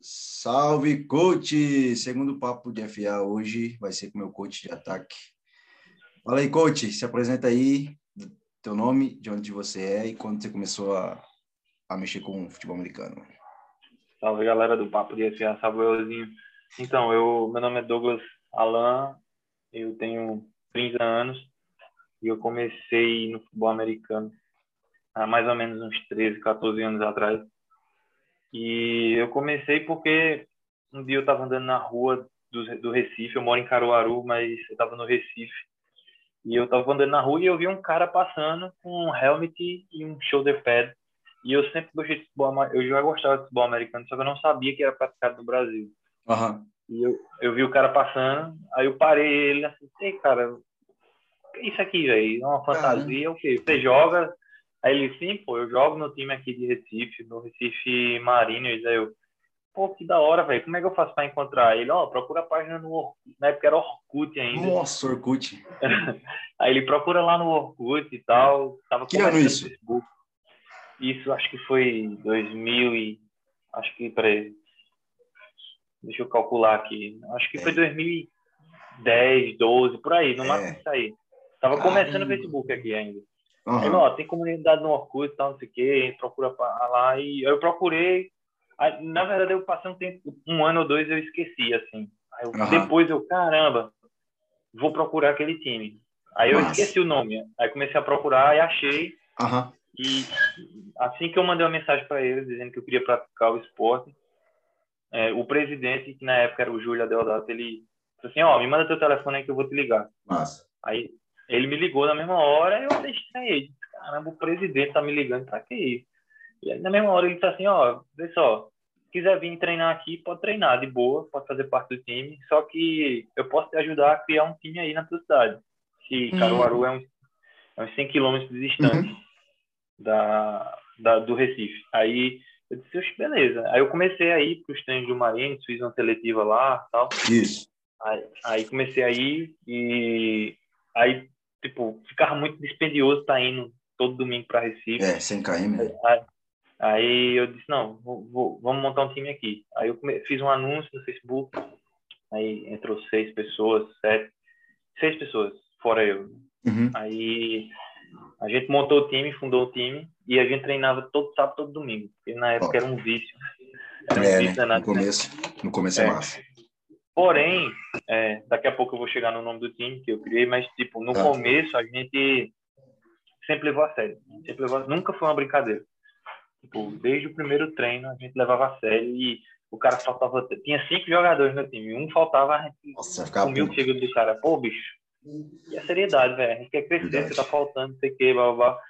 Salve, coach! Segundo papo de FA hoje vai ser com meu coach de ataque. Fala aí, coach, se apresenta aí, teu nome, de onde você é e quando você começou a, a mexer com o futebol americano. Salve, galera do papo de FA, salve, euzinho. Então, eu, meu nome é Douglas Alan, eu tenho 30 anos e eu comecei no futebol americano há mais ou menos uns 13, 14 anos atrás. E eu comecei porque um dia eu estava andando na rua do, do Recife, eu moro em Caruaru, mas eu estava no Recife. E eu estava andando na rua e eu vi um cara passando com um helmet e um shoulder pad. E eu sempre gostei de futebol, eu já gostava de futebol americano, só que eu não sabia que era praticado no Brasil. Uhum. E eu, eu vi o cara passando, aí eu parei ele assim, ei, cara, o que é isso aqui, velho? É uma fantasia, o quê? Você joga, Aí ele, sim, pô, eu jogo no time aqui de Recife, no Recife Mariners. Aí eu, pô, que da hora, velho. Como é que eu faço para encontrar ele? Ó, oh, procura a página no Orkut. Na época era Orkut ainda. Nossa, Orkut. aí ele procura lá no Orkut e tal. Tava que ano isso? Facebook. Isso acho que foi 2000 e... Acho que, peraí. Deixa eu calcular aqui. Acho que é. foi 2010, 12, por aí. No é. máximo isso aí. Tava começando o Facebook aqui ainda. Uhum. Aí, ó, tem comunidade no Orkut e tal, não sei o quê, procura lá. E eu procurei. Aí, na verdade, eu passei um tempo, um ano ou dois, eu esqueci, assim. Eu, uhum. Depois eu, caramba, vou procurar aquele time. Aí eu Nossa. esqueci o nome. Aí comecei a procurar e achei. Uhum. E assim que eu mandei uma mensagem para eles dizendo que eu queria praticar o esporte, é, o presidente, que na época era o Júlio Adeodato, ele disse assim: Ó, me manda teu telefone aí que eu vou te ligar. Nossa. Aí ele me ligou na mesma hora, eu até estranhei. Caramba, o presidente tá me ligando pra quê? E aí, na mesma hora ele disse assim, ó, vê só, quiser vir treinar aqui, pode treinar de boa, pode fazer parte do time, só que eu posso te ajudar a criar um time aí na tua cidade. Que uhum. Caruaru é uns, é uns 100 quilômetros distante uhum. da, da, do Recife. Aí eu disse, beleza. Aí eu comecei a ir para os treinos do Marinho, fiz uma seletiva lá tal. Isso. Aí, aí comecei a ir e aí tipo, ficava muito dispendioso estar tá indo todo domingo para Recife. É, 100 km. Aí, aí, eu disse, não, vou, vou, vamos montar um time aqui. Aí eu come, fiz um anúncio no Facebook, aí entrou seis pessoas, sete, seis pessoas, fora eu. Uhum. Aí a gente montou o time, fundou o time, e a gente treinava todo sábado, todo domingo. Porque na época era um vício. Era um é, vício né? danado, no começo, né? no começo é, é massa. Porém, é, daqui a pouco eu vou chegar no nome do time que eu criei, mas, tipo, no tá. começo a gente sempre levou a sério. Sempre levou, nunca foi uma brincadeira. Tipo, desde o primeiro treino a gente levava a sério e o cara faltava. Tinha cinco jogadores no time, um faltava, a gente Nossa, comia o chego do cara. Pô, bicho. E a seriedade, velho. A gente quer crescer, Verdade. você tá faltando, sei o que, blá, blá, blá.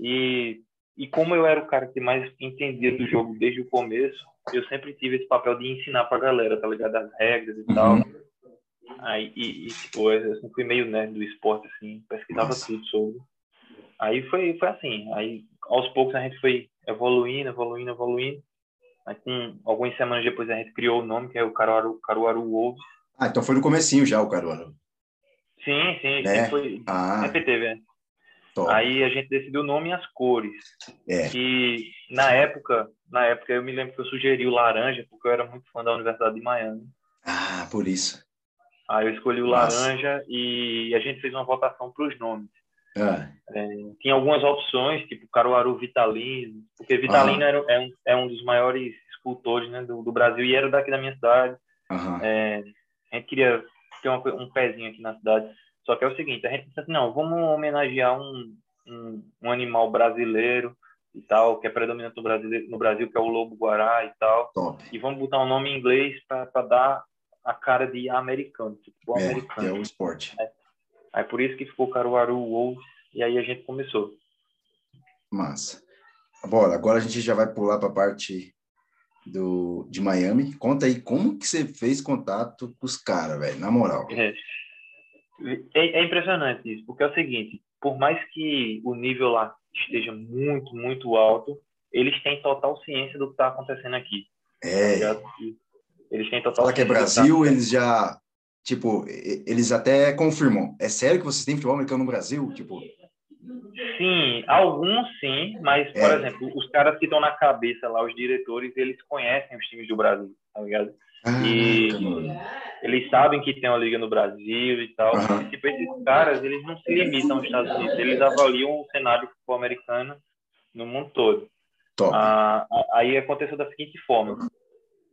E, e como eu era o cara que mais entendia do jogo desde o começo, eu sempre tive esse papel de ensinar pra galera, tá ligado? As regras e tal. Uhum. Aí, e, e, tipo, eu fui meio né, do esporte, assim, pesquisava Nossa. tudo sobre. Aí foi, foi assim, aí aos poucos a gente foi evoluindo, evoluindo, evoluindo. Aí com algumas semanas depois a gente criou o nome, que é o Caruaru, Caruaru Wolves. Ah, então foi no comecinho já o Caruaru. Sim, sim, é? foi. Ah. Sempre teve, né? Top. Aí a gente decidiu o nome e as cores. É. E na época, na época eu me lembro que eu sugeri o laranja, porque eu era muito fã da Universidade de Miami. Ah, por isso. Aí eu escolhi o Nossa. laranja e a gente fez uma votação para os nomes. Ah. É, tinha algumas opções, tipo Caruaru Vitalino, porque Vitalino era, é, um, é um dos maiores escultores né, do, do, Brasil e era daqui da minha cidade. É, a gente queria ter uma, um pezinho aqui na cidade. Só que é o seguinte, a gente pensa assim, não, vamos homenagear um, um, um animal brasileiro e tal, que é predominante no Brasil, no Brasil, que é o lobo-guará e tal. Top. E vamos botar um nome em inglês para dar a cara de americano, tipo é, americano. é o esporte. É. Aí por isso que ficou Caruaru Wolves, e aí a gente começou. Massa. Bora, agora a gente já vai pular para a parte do, de Miami. Conta aí como que você fez contato com os caras, velho, na moral. É. É, é, impressionante isso, porque é o seguinte, por mais que o nível lá esteja muito, muito alto, eles têm total ciência do que está acontecendo aqui. É. Tá eles têm total Fala que é Brasil, tá eles já, tipo, eles até confirmam. É sério que vocês têm futebol americano no Brasil? Tipo... Sim, alguns sim, mas, por é. exemplo, os caras que estão na cabeça lá, os diretores, eles conhecem os times do Brasil, tá ligado? Ah, e eles sabem que tem uma liga no Brasil e tal. Uhum. Tipo, esses caras, eles não se limitam aos Estados Unidos, eles avaliam o cenário futebol americano no mundo todo. Ah, aí aconteceu da seguinte forma.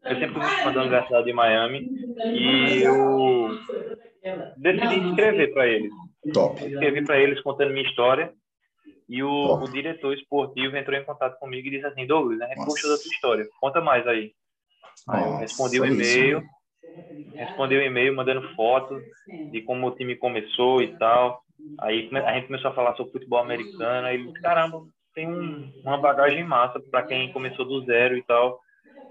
Eu sempre fui fã da Universidade de Miami e eu decidi escrever para eles. Top. Escrevi para eles contando minha história e o, o, diretor esportivo entrou em contato comigo e disse assim, Douglas, a gente gostou da tua história, conta mais aí. Aí eu respondi o e-mail, respondi o e-mail mandando foto de como o time começou e tal. Aí a gente começou a falar sobre futebol americano. Aí caramba, tem um, uma bagagem massa para quem começou do zero e tal.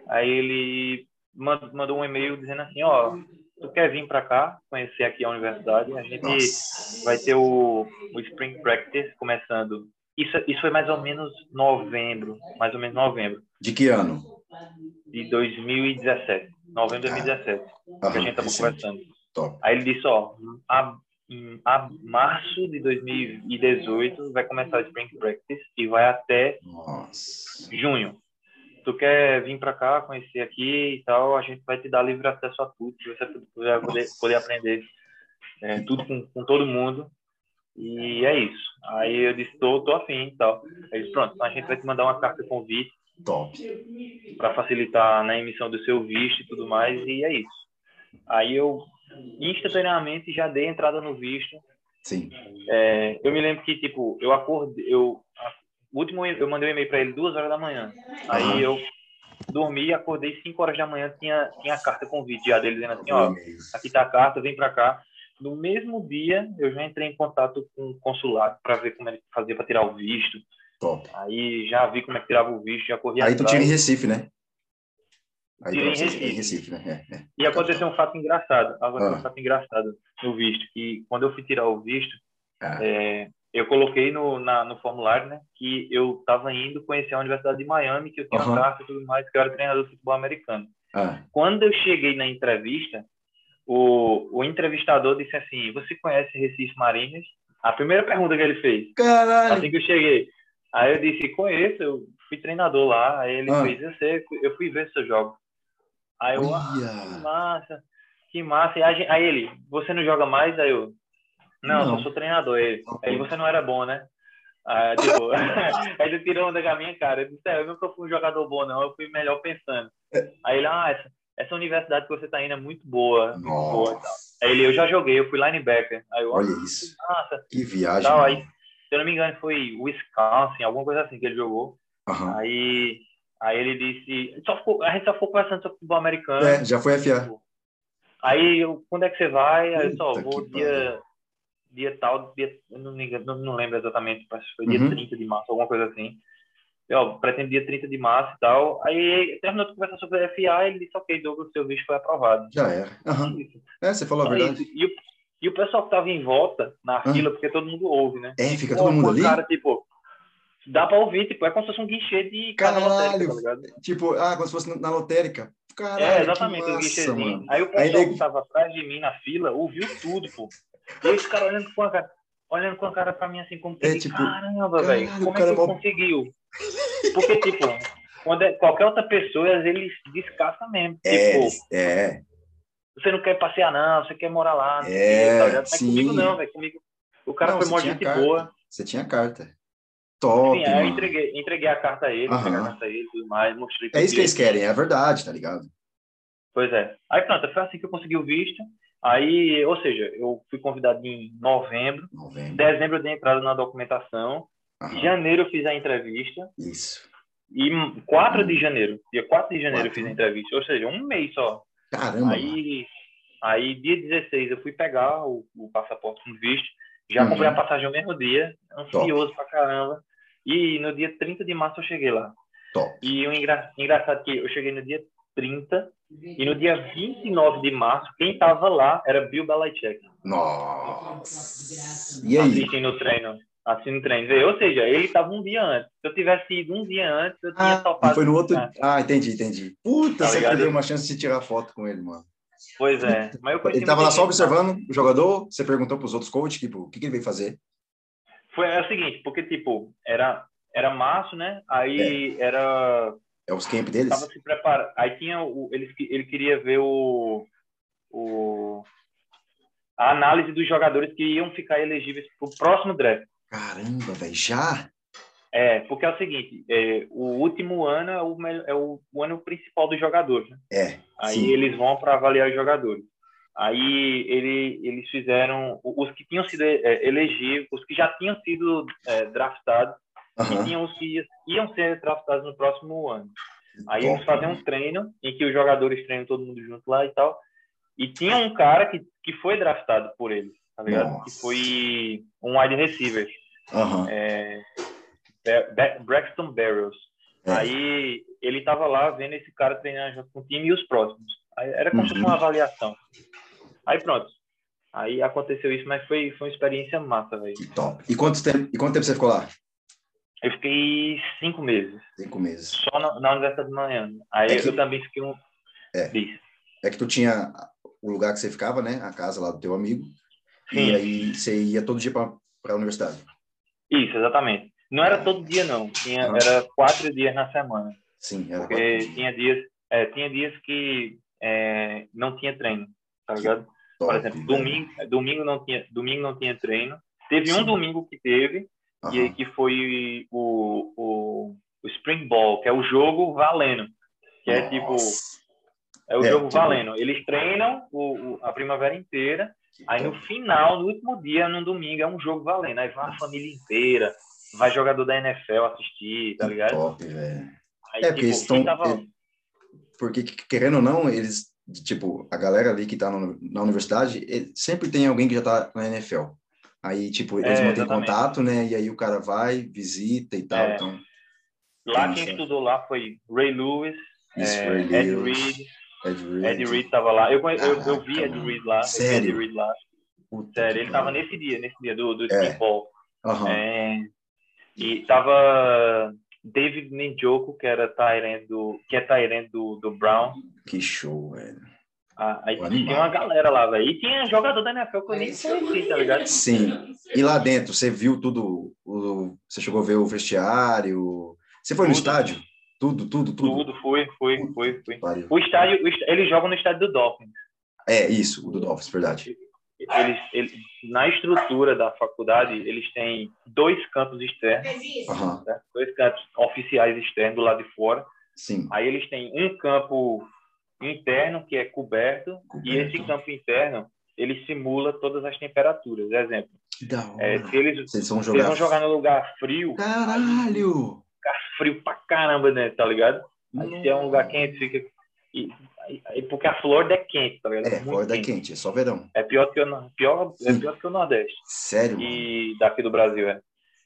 Aí ele mandou um e-mail dizendo assim, ó, tu quer vir para cá, conhecer aqui a universidade? A gente Nossa. vai ter o, o Spring Practice começando. Isso, isso foi mais ou menos novembro, mais ou menos novembro. De que ano? De 2017, novembro de 2017, ah, que a gente estava conversando. Top. Aí ele disse, ó, a, a março de 2018 vai começar o Spring Practice e vai até Nossa. junho tu quer vir para cá, conhecer aqui e tal, a gente vai te dar livre acesso a tudo, você vai poder, poder aprender é, tudo com, com todo mundo. E é isso. Aí eu disse, tô, tô afim e tal. Aí disse, pronto, então a gente vai te mandar uma carta de convite. Top. Para facilitar na emissão do seu visto e tudo mais, e é isso. Aí eu instantaneamente já dei entrada no visto. Sim. É, eu me lembro que, tipo, eu acordei, eu o último eu mandei um e-mail para ele duas horas da manhã. Aí eu dormi, acordei cinco horas da manhã, tinha, tinha a carta convite já dele dizendo assim, ó, aqui tá a carta, vem para cá. No mesmo dia, eu já entrei em contato com o consulado para ver como que fazia para tirar o visto. Top. Aí já vi como é que tirava o visto, já corri Aí tu tira em Recife, né? Aí em Recife. Em Recife né? É, é. E aconteceu um fato engraçado. Aconteceu ah. um fato engraçado no visto. Que quando eu fui tirar o visto, ah. é, eu coloquei no, na, no formulário, né, que eu estava indo conhecer a Universidade de Miami, que eu tinha uhum. carta e tudo mais, que eu era treinador de futebol americano. Ah. Quando eu cheguei na entrevista, o, o entrevistador disse assim: Você conhece Recife Marinhas? A primeira pergunta que ele fez. Caralho! Assim que eu cheguei. Aí eu disse: Conheço, eu fui treinador lá. Aí ele ah. fez: Eu sei, eu fui ver seu jogo. Aí eu, ah, que massa, que massa. Aí, aí ele: Você não joga mais? Aí eu: não, não. eu sou treinador. Ele, aí você não era bom, né? Ah, tipo, aí ele tirou onda da minha cara. Eu disse, é, eu nunca fui um jogador bom, não. Eu fui melhor pensando. É. Aí ele, ah, essa, essa universidade que você tá indo é muito boa. Muito boa Aí ele, eu já joguei, eu fui linebacker. Aí eu, Olha isso. Nossa. Que viagem. Tal, aí, eu não me engano, foi Wisconsin, alguma coisa assim que ele jogou. Uhum. Aí, aí ele disse, só ficou, a gente só ficou conversando sobre futebol americano. É, já foi FA. Aí, eu, quando é que você vai? Aí eu só vou dia dia tal, dia, não, não, não lembro exatamente, mas foi dia uhum. 30 de março, alguma coisa assim. Eu pretendo dia 30 de março e tal. Aí terminou de conversar sobre a FA ele disse, ok, Douglas, seu visto foi aprovado. Já era. Uhum. É, você falou a verdade. E, e o pessoal que tava em volta, na fila, porque todo mundo ouve, né? É, fica todo mundo ali? Cara, tipo, dá pra ouvir, tipo, é como se fosse um guichê de Caralho, lotérica, tá tipo, ah, como se fosse na lotérica. Caralho, é, exatamente, o guichêzinho. Aí o pessoal Aí, que tava atrás de mim na fila ouviu tudo, pô. E esse cara olhando com a cara, olhando com a cara pra mim assim, como que, é, tipo, caramba, velho, como é que ele conseguiu? Porque, tipo, quando é, qualquer outra pessoa, eles descascam mesmo. É, tipo, é. Você não quer passear, não, você quer morar lá. Não é, tá sim. comigo não, velho. Comigo. O cara não, foi mó gente boa. Você tinha carta. Top. Sim, aí eu entreguei, entreguei a carta a ele, uhum. a carta a ele tudo mais, mostrei. É isso que eles querem, é verdade, tá ligado? Pois é. Aí pronto, foi assim que eu consegui o visto. Aí, ou seja, eu fui convidado em novembro, novembro. dezembro eu dei entrada na documentação, Aham. janeiro eu fiz a entrevista. Isso. E 4 hum. de janeiro, dia 4 de janeiro 4. eu fiz a entrevista, ou seja, um mês só. Caramba! Aí, aí dia 16 eu fui pegar o, o passaporte com visto, já uhum. comprei a passagem no mesmo dia, ansioso Top. pra caramba. E no dia 30 de março eu cheguei lá. Top. E o engra... engraçado é que eu cheguei no dia 30 e no dia 29 de março, quem estava lá era Bill Belichick. Nossa! E aí? Assistindo o treino. Assistindo o treino. Ou seja, ele estava um dia antes. Se eu tivesse ido um dia antes, eu tinha ah, topado. Foi no outro. Ah, entendi, entendi. Puta, tá você perdeu uma chance de tirar foto com ele, mano. Pois é. Mas ele estava lá só observando o jogador? Você perguntou para os outros coaches, tipo, o que, que ele veio fazer? Foi é o seguinte, porque, tipo, era, era março, né? Aí é. era... É os camp deles? Tava se preparando. Aí tinha o... Ele, ele queria ver o... o a análise dos jogadores que iam ficar elegíveis para o próximo draft. Caramba, velho, já? É, porque é o seguinte, é, o último ano é o, é o, o, ano principal dos jogadores, né? É. Aí sim. eles vão para avaliar os jogadores. Aí ele, eles fizeram os que tinham sido é, elegíveis, os que já tinham sido é, draftados, uhum. e tinham os que iam ser draftados no próximo ano. Aí eles fazem um treino em que os jogadores treinam todo mundo junto lá e tal. E tinha um cara que, que foi draftado por eles, tá ligado? Nossa. Que foi um wide receiver. Uhum. É, Braxton Barrios. É. Aí ele tava lá vendo esse cara treinando junto com o time e os próximos. Aí era como se fosse uma uhum. avaliação. Aí pronto. Aí aconteceu isso, mas foi, foi uma experiência massa, velho. Top. E quanto tempo, e quanto tempo você ficou lá? Eu fiquei cinco meses. Cinco meses. Só na, na Universidade de Miami. Aí é que, eu também fiquei um. É. É que tu tinha o lugar que você ficava, né? A casa lá do teu amigo. Sim. E aí você ia todo dia para a universidade. Isso, exatamente. Não era todo dia, não. Tinha, ah. Era quatro dias na semana. Sim, era Porque tinha dias, é, tinha dias que é, não tinha treino, tá ligado? Top, Por exemplo, domingo, domingo, não tinha, domingo não tinha treino. Teve Sim. um domingo que teve, e que foi o, o, o Spring Ball, que é o jogo valendo. Que é tipo, Nossa. tipo. É o é, jogo tipo... valendo. Eles treinam o, o, a primavera inteira. Aí no final, no último dia, no domingo, é um jogo valendo. Aí vai a família inteira, vai jogador da NFL assistir, tá ligado? Top, velho. É, tipo, porque estão. Tava... Porque, querendo ou não, eles. Tipo, a galera ali que tá no, na universidade, sempre tem alguém que já tá na NFL. Aí, tipo, eles é, mantêm contato, né? E aí o cara vai, visita e tal. É. Então, lá quem estudou lá foi Ray Lewis, Isso, é, Ray Ed Lewis, Reed. Ed Reed. Ed Reed tava lá. Eu, eu, eu vi Ed Reed lá. Sério? Ed Reed lá. Puta Sério, ele tava nesse dia, nesse dia do, do é. Ball. Uhum. É, e tava David Njoku, que era Tyrant do, que é Tyrant do, do Brown. Que show, velho. Ah, aí tinha uma galera lá, velho. E tinha jogador da NFL que eu nem conheci, tá ligado? Sim. E lá dentro, você viu tudo? O, você chegou a ver o vestiário? Você foi tudo. no estádio? Tudo, tudo, tudo? Tudo, foi, foi, foi. foi. O estádio, eles jogam no estádio do Dolphins. É, isso, o do Dolphins, verdade eles, eles, na estrutura da faculdade, eles têm dois campos externos, uhum. né? dois campos oficiais externos do lado de fora. Sim. Aí eles têm um campo interno que é coberto, coberto. e esse campo interno ele simula todas as temperaturas. Exemplo, é, se eles, Vocês vão jogar... eles vão jogar no lugar frio, caralho, fica frio pra caramba dentro, né, tá ligado? Aí se é um lugar quente, fica e, e, porque a Flórida é quente, tá ligado? É, Muito Flórida quente. é quente, é só verão. É pior que o, pior, é pior que o Nordeste. Sério? E mano? daqui do Brasil, é.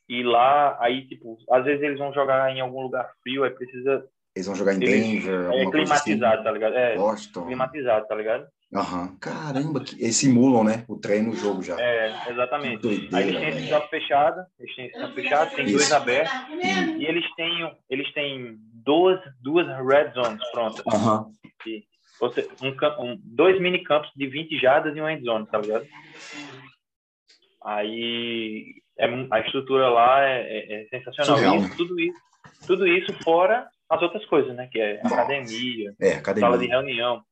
E lá, aí, tipo, às vezes eles vão jogar em algum lugar frio, aí precisa. Eles vão jogar em Denver, É climatizado, assim. tá ligado? É, Boston. climatizado, tá ligado? Aham. Caramba, que... eles simulam, né? O treino, o jogo já. É, exatamente. Doideira, aí eles têm esse campo fechado, eles têm esse campo fechado, tem Isso. dois abertos, e eles têm, eles têm duas, duas red zones prontas. Aham. Uhum. Você, um, um, dois mini campos de 20 jardas e uma endzone, tá ligado? Aí é, a estrutura lá é, é, é sensacional. Isso, tudo isso, tudo isso fora as outras coisas, né? Que é academia, é, academia. sala de reunião.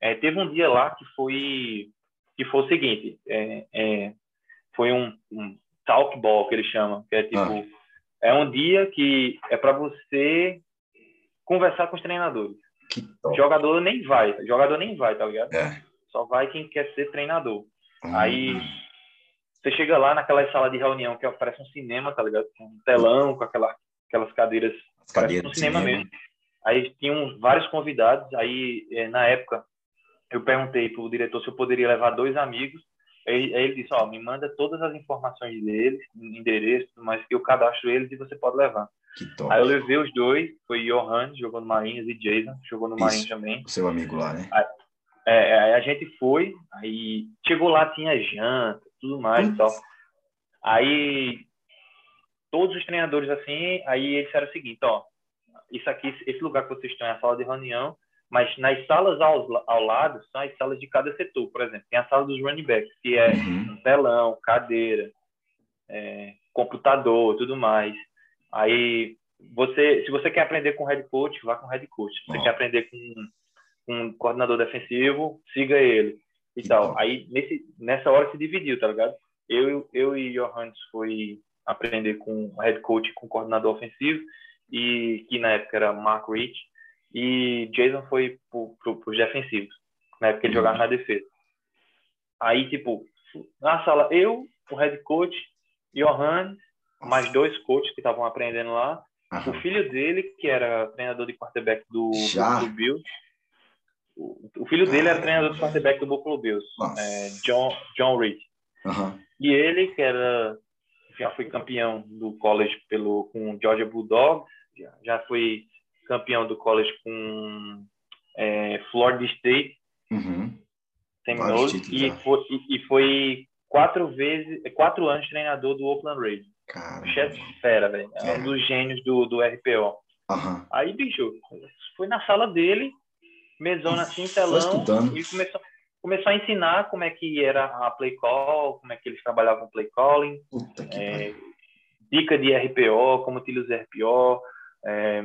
É, teve um dia lá que foi que foi o seguinte, é, é, foi um, um talk ball que eles chamam, que é tipo ah. é um dia que é para você conversar com os treinadores. Jogador nem vai, jogador nem vai, tá ligado? É. Só vai quem quer ser treinador. Hum. Aí você chega lá naquela sala de reunião que parece um cinema, tá ligado? Com um telão, com aquela, aquelas cadeiras, As cadeiras um cinema, cinema, mesmo. Aí tinham vários convidados, aí é, na época eu perguntei pro diretor se eu poderia levar dois amigos, aí, aí ele disse, ó, me manda todas as informações deles, endereço, mas que eu cadastro eles e você pode levar. Aí eu levei os dois, foi Johan, jogou no Marinhos, e Jason, jogou no Marinhos também. Seu amigo lá, né? Aí, é, aí a gente foi, aí chegou lá, tinha janta, tudo mais e tal. Aí todos os treinadores assim, aí eles disseram o seguinte, ó, isso aqui, esse lugar que vocês estão é a sala de reunião, mas nas salas ao, ao lado são as salas de cada setor, por exemplo. Tem a sala dos running backs, que é uhum. um telão, cadeira, é, computador, tudo mais. Aí você, se você quer aprender com head coach, vá com head coach. Se você oh. quer aprender com um coordenador defensivo, siga ele e tal. Aí nesse, nessa hora se dividiu, tá ligado? Eu, eu e Johannes foi aprender com head coach, com coordenador ofensivo e que na época era Mark Rich e Jason foi para os defensivos. Na época ele jogava na defesa. Aí tipo na sala eu, o head coach, Johannes, mais dois coaches que estavam aprendendo lá. Uhum. O filho dele, que era treinador de quarterback do, do Bills, o, filho dele era treinador de quarterback do Buffalo Bills, é, John, John Reed. Uhum. E ele, que era, já foi campeão do college pelo, com Georgia Bulldogs, já, já foi campeão do college com é, Florida State, uhum. E, foi, e, e foi quatro vezes, quatro anos treinador do Oakland Raiders. Chefe fera, velho. É um dos gênios do, do RPO. Uhum. Aí, bicho, foi na sala dele, mesona assim, telão, e começou, começou a ensinar como é que era a play call, como é que eles trabalhavam play calling, é, dica de RPO, como utiliza RPO, é,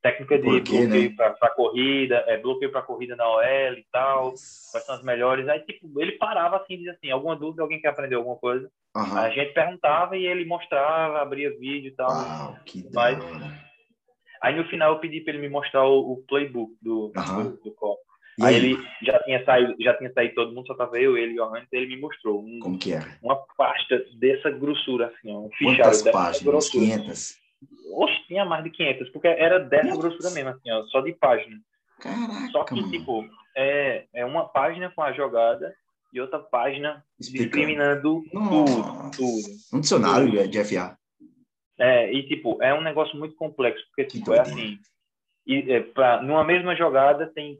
técnica de bloqueio né? para corrida, é, bloqueio para corrida na OL e tal, quais são as melhores. Aí, tipo, ele parava assim, dizia assim, alguma dúvida, alguém quer aprender alguma coisa? Uhum. A gente perguntava e ele mostrava, abria vídeo e tal. Uau, que mas, Aí no final eu pedi para ele me mostrar o, o playbook do, uhum. do, do copo. Aí, aí, ele tinha saído, já tinha saído todo mundo, só tava eu, ele e o Johannes, ele me mostrou. Um, Como que era? Uma pasta dessa grossura, assim, um fichário Quantas páginas? Grossura. 500? Oxe, tinha mais de 500, porque era dessa Nossa. grossura mesmo, assim, ó, só de página. Caraca, Só que, mano. tipo, é, é uma página com a jogada e outra página Explicando. discriminando tudo, tudo. Um dicionário tudo. de FA. É, e tipo, é um negócio muito complexo, porque tipo, é assim, e, é, pra, numa mesma jogada tem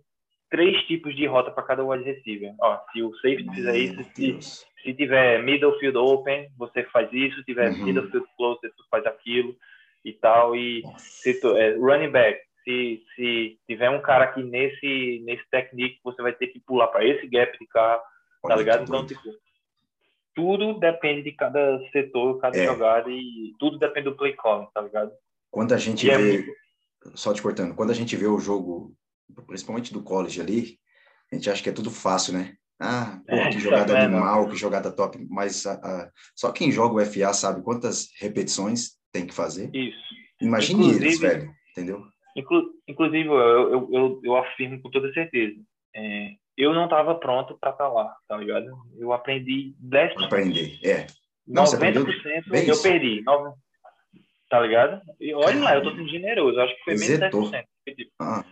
três tipos de rota para cada wide receiver. Ó, se o safety Meu fizer isso, se, se, tiver middle field open, você faz isso, se tiver uhum. middle field close, você faz aquilo e tal. E se tu, é, running back, se, se tiver um cara aqui nesse, nesse technique, você vai ter que pular para esse gap de cá, tá ligado? Então, tipo, tudo depende de cada setor, cada é. jogada e tudo depende do play call, tá ligado? Quando a gente e é vê, é... só te cortando, quando a gente vê o jogo, principalmente do college ali, a gente acha que é tudo fácil, né? Ah, pô, é, que jogada é, animal, que jogada top, mas a, a, só quem joga o FA sabe quantas repetições tem que fazer. Isso. Imagine inclusive, eles, velho, entendeu? Inclu, inclusive, eu, eu, eu, eu, afirmo com toda certeza, é, eu não estava pronto para estar tá lá, tá ligado? Eu aprendi 10%. Aprender, é. Não, 90% eu isso. perdi. Tá ligado? E olha lá, eu tô sendo generoso. Acho que foi menos 10%. Porque, tipo, ah.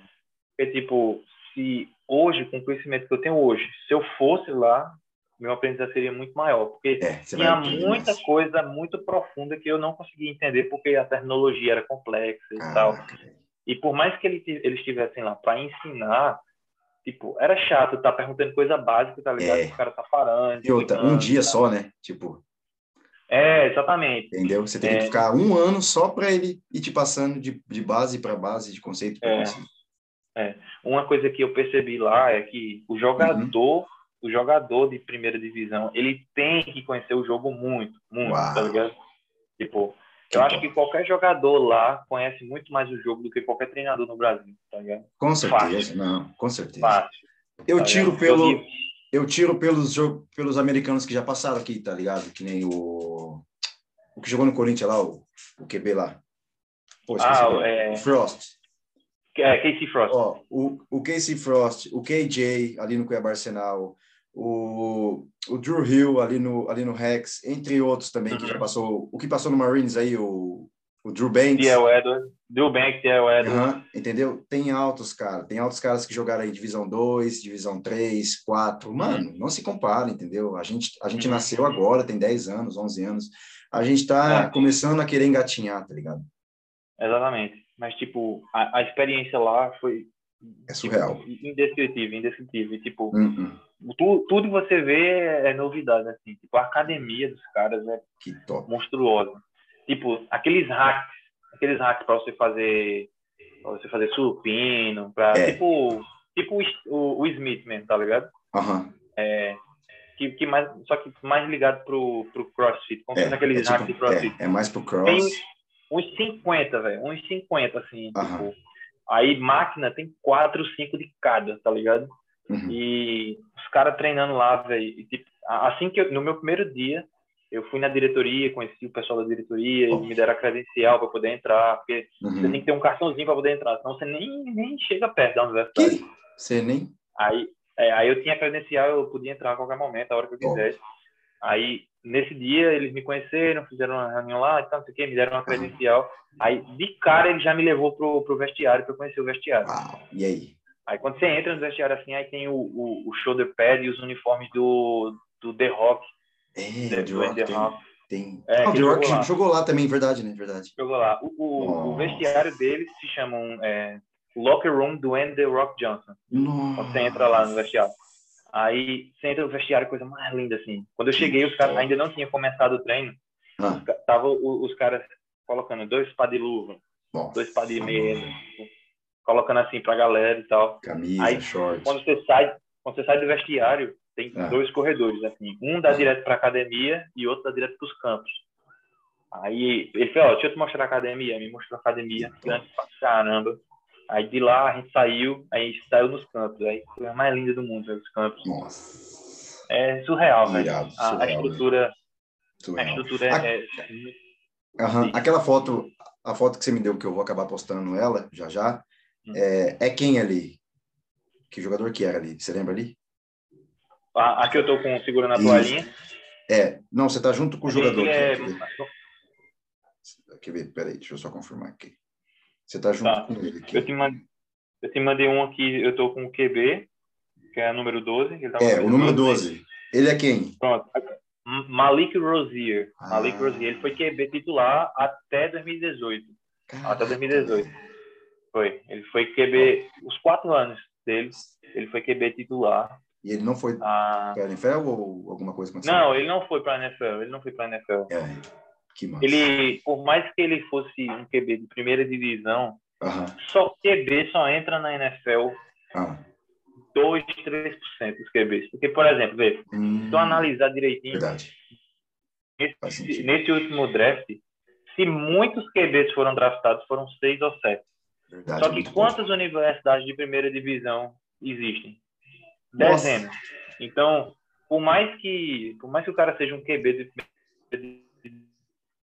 Porque, tipo, se hoje, com o conhecimento que eu tenho hoje, se eu fosse lá, meu aprendizado seria muito maior. Porque é, tinha muita coisa muito profunda que eu não conseguia entender porque a terminologia era complexa e Caraca. tal. E por mais que eles estivessem lá para ensinar, Tipo, era chato tá perguntando coisa básica, tá ligado? É. O cara tá parando. E outra, um dia só, né? Tipo. É, exatamente. Entendeu? Você tem é. que ficar um ano só para ele ir te passando de, de base para base, de conceito para é. conceito. É. Uma coisa que eu percebi lá é que o jogador, uhum. o jogador de primeira divisão, ele tem que conhecer o jogo muito, muito, tá Uau. tá ligado? Tipo, eu acho que qualquer jogador lá conhece muito mais o jogo do que qualquer treinador no Brasil, tá ligado? Com certeza, Fácil. não, com certeza. Fácil. Eu tá tiro pelo eu tiro pelos pelos americanos que já passaram aqui, tá ligado? Que nem o o que jogou no Corinthians lá, o, o QB lá. Pô, ah, é... o Frost. É, Casey Frost. Ó, o, o Casey Frost, o KJ ali no Cuiabá Arsenal, o, o Drew Hill ali no, ali no Rex, entre outros também, uhum. que já uhum. passou. O que passou no Marines aí, o, o Drew Banks. é o Edward. Drew Banks é o Edward. Uhum, entendeu? Tem altos, cara. Tem altos caras que jogaram aí Divisão 2, Divisão 3, 4. Uhum. Mano, uhum. não se compara, entendeu? A gente, a gente uhum. nasceu agora, tem 10 anos, 11 anos. A gente tá é. começando a querer engatinhar, tá ligado? Exatamente. Mas, tipo, a, a experiência lá foi é surreal. Tipo, indescritível, indescritível. Tipo, uh Tu, tudo que você vê é novidade, assim. Tipo, a academia dos caras é monstruosa. Tipo, aqueles hacks, aqueles hacks para você fazer pra você fazer supino, é. tipo, tipo o, o, Smith mesmo, tá ligado? Uhum. É, que, que mais, só que mais ligado pro, pro CrossFit, como É, é, aqueles é, tipo, hacks de CrossFit. é, é mais pro cross. Tem uns 50, velho, uns 50, assim, Aham. tipo. Aí máquina tem 4, 5 de cada, tá ligado? Uhum. E os caras treinando lá, velho. tipo, Assim que eu, no meu primeiro dia, eu fui na diretoria, conheci o pessoal da diretoria, me deram a credencial para poder entrar, porque você Uhum. tem que ter um cartãozinho para poder entrar, senão você nem, nem chega perto da universidade. Que? Você nem. Aí, é, aí eu tinha credencial, eu podia entrar a qualquer momento, a hora que eu quisesse. Aí, nesse dia, eles me conheceram, fizeram uma reunião lá e tal, não sei o quê, me deram uma credencial. Aí, de cara, ele já me levou pro, pro vestiário, para eu conhecer o vestiário. Uau. E aí? Aí quando você entra no vestiário assim, aí tem o, o, o shoulder pad e os uniformes do, do The Rock. É, The, The Rock The. Rock. tem... É, Ah, o The Rock jogou lá. jogou lá também, verdade, né? Verdade. Jogou lá. O, o, o vestiário deles se chama um, é, Locker Room do Andy The Rock Johnson. Nossa. Quando você entra lá no vestiário. Aí você entra no vestiário, coisa mais linda assim. Quando eu cheguei, os caras ainda não tinham começado o treino. Ah, Tava o- os caras colocando dois pá de luva, bom. dois pá de meia, colocando assim pra galera e tal. Camisa, Aí, short. quando você sai, quando você sai do vestiário, tem Ah. dois corredores, assim. Um dá Ah. direto para academia e outro dá direto para os campos. Aí ele falou, ó, deixa eu te mostrar a academia. Me mostrou a academia, grande pra caramba. Aí de lá a gente saiu, aí saiu nos campos. Aí foi a mais linda do mundo, velho, os campos. Nossa. É surreal, velho. Irado, A, a surreal, estrutura, a Surreal. estrutura A- é, Aham. Aquela foto, a foto que você me deu, que eu vou acabar postando ela já já, Hum. é, é quem ali? Que jogador que era ali? Você lembra ali? a- Aqui eu tô com segurando a toalhinha. É, não, você tá junto com o jogador. é-? Quer ver? Peraí, deixa eu só confirmar aqui. Você tá junto Tá. com ele aqui. Eu te, mandei, eu te mandei um aqui, eu tô com o QB, que é o número 12. Ele tá É, o número 12. Ele é quem? Pronto. Malik Rozier. Malik Ah. Rozier. Ele foi QB titular até 2018. Até 2018. Foi. Ele foi QB os quatro anos dele. Ele foi QB titular. E ele não foi Ah, para a NFL ou alguma coisa aconteceu? não, ele não foi para NFL. Ele não foi para NFL. É. Ele, por mais que ele fosse um QB de primeira divisão, Aham. só QB só entra na NFL Ah. 2, 3% dos QBs. Porque, por exemplo, vê, Hum, se tu analisar direitinho, nesse, nesse último draft, se muitos QBs foram draftados, foram seis ou sete. Verdade. Só que muito bom. quantas universidades de primeira divisão existem? Dezenas. Então, por mais que por mais que o cara seja um QB de primeira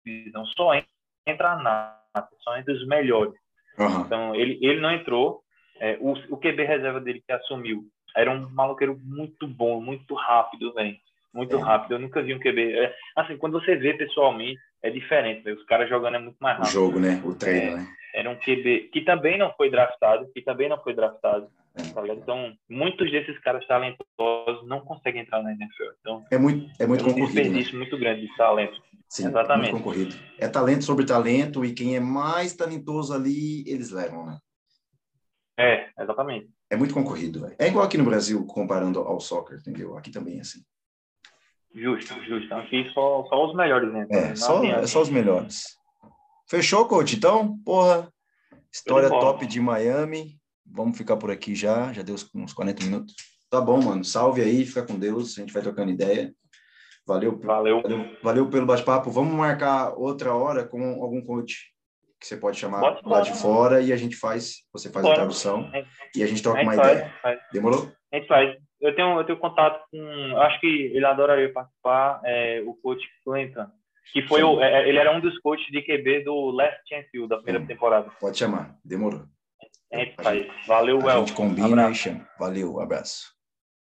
divisão, só entra na só entre os melhores. Aham. Então, ele, ele não entrou. É, o, o QB reserva dele que assumiu era um maluqueiro muito bom, muito rápido, velho. Muito É. rápido. Eu nunca vi um QB. é, assim, quando você vê pessoalmente, é diferente. véio. Os caras jogando é muito mais O rápido. jogo, né? O treino, né? Era um QB que também não foi draftado, que também não foi draftado. É. tá? Então, muitos desses caras talentosos não conseguem entrar na NFL. Então, É muito, é muito é um concorrido, né? desperdício muito grande de talento. Sim, Exatamente. muito concorrido. É talento sobre talento e quem é mais talentoso ali, eles levam, né? É, exatamente. É muito concorrido, velho. É igual aqui no Brasil, comparando ao soccer, entendeu? Aqui também é assim. Justo, justo. Então, aqui só, só os melhores entram. É, Não só, é só os melhores. Fechou, coach? Então, porra, história top de Miami. Vamos ficar por aqui já, já deu uns 40 minutos. Tá bom, mano. Salve aí, fica com Deus. A gente vai trocando ideia. Valeu, Valeu. valeu, valeu pelo bate-papo. Vamos marcar outra hora com algum coach que você pode chamar Pode, lá de fora e a gente faz, você faz a Pode. tradução É. e a gente A troca gente uma ideia. Demorou? A gente faz. Eu tenho, eu tenho contato com. Acho que ele adoraria participar, é, o coach Clinton. Que foi Sim. o, é, ele era um dos coaches de QB do Last Chance U, da primeira Sim. temporada. Pode chamar. Demorou. A gente A faz. Valeu, A El. gente combina Abraço. e chama. Valeu, abraço.